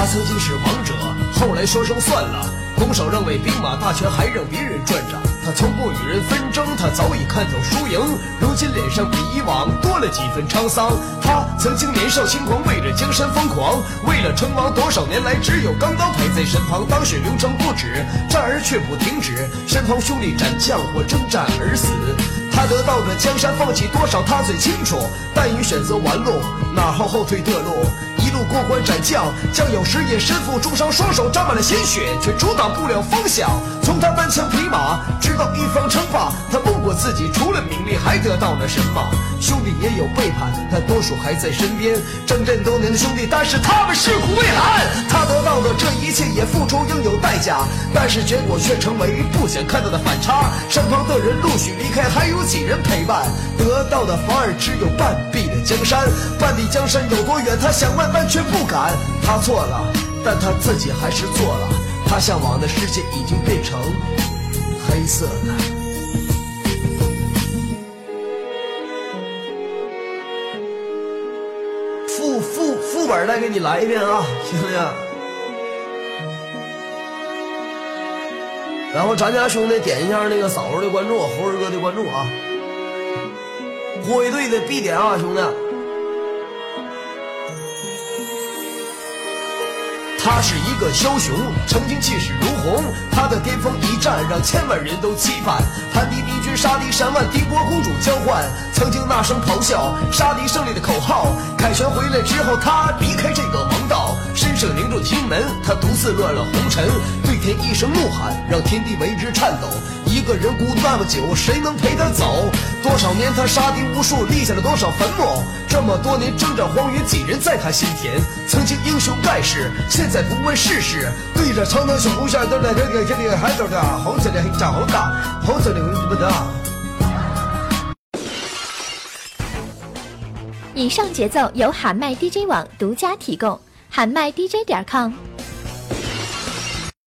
他曾经是王者，后来说声算了。拱手让位，兵马大权还让别人转着。他从不与人纷争，他早已看透输赢。如今脸上比以往多了几分沧桑。他曾经年少轻狂，为了江山疯狂，为了称王，多少年来只有钢刀陪在身旁。当时流程不止，战而却不停止，身旁兄弟斩将或征战而死。他得到的江山，放弃多少他最清楚。但已选择完路，哪好后退的路？过关斩将，将有时也身负重伤，双手沾满了鲜血，却阻挡不了风向。从他单枪匹马，直到一方称霸，他问过自己，除了名利，还得到了什么？兄弟也有背叛，但多数还在身边。征战多年的兄弟，但是他们尸骨未寒。他得到的这一切，也付出应有代价，但是结果却成为不想看到的反差。身旁的人陆续离开，还有几人陪伴？得到的反而只有半壁江山。半壁江山有多远？他想问，但却不敢。他错了，但他自己还是做了。他向往的世界已经变成黑色的。副副副本再给你来一遍啊，行不行？然后咱家兄弟点一下那个嫂子的关注，猴儿哥的关注啊。火卫队的必点啊，兄弟。他是一个枭雄，曾经气势如虹。他的巅峰一战让千万人都期盼。盘敌敌军，杀敌三万，敌国公主交换。曾经那声咆哮，杀敌胜利的口号。凯旋回来之后，他离开这个王道，身上凝住金门，他独自乱了红尘，对天一声怒喊，让天地为之颤抖。一个人孤独那么久，谁能陪他走？多少年他杀敌无数，立下了多少坟墓？这么多年征战荒原，几人在他心田？曾经英雄盖世，现在不问世事，对着长城小红线，都在这个这里还走的红色的长红大，红色的不得。以上节奏由喊麦 DJ 网独家提供，喊麦 DJ 点 com。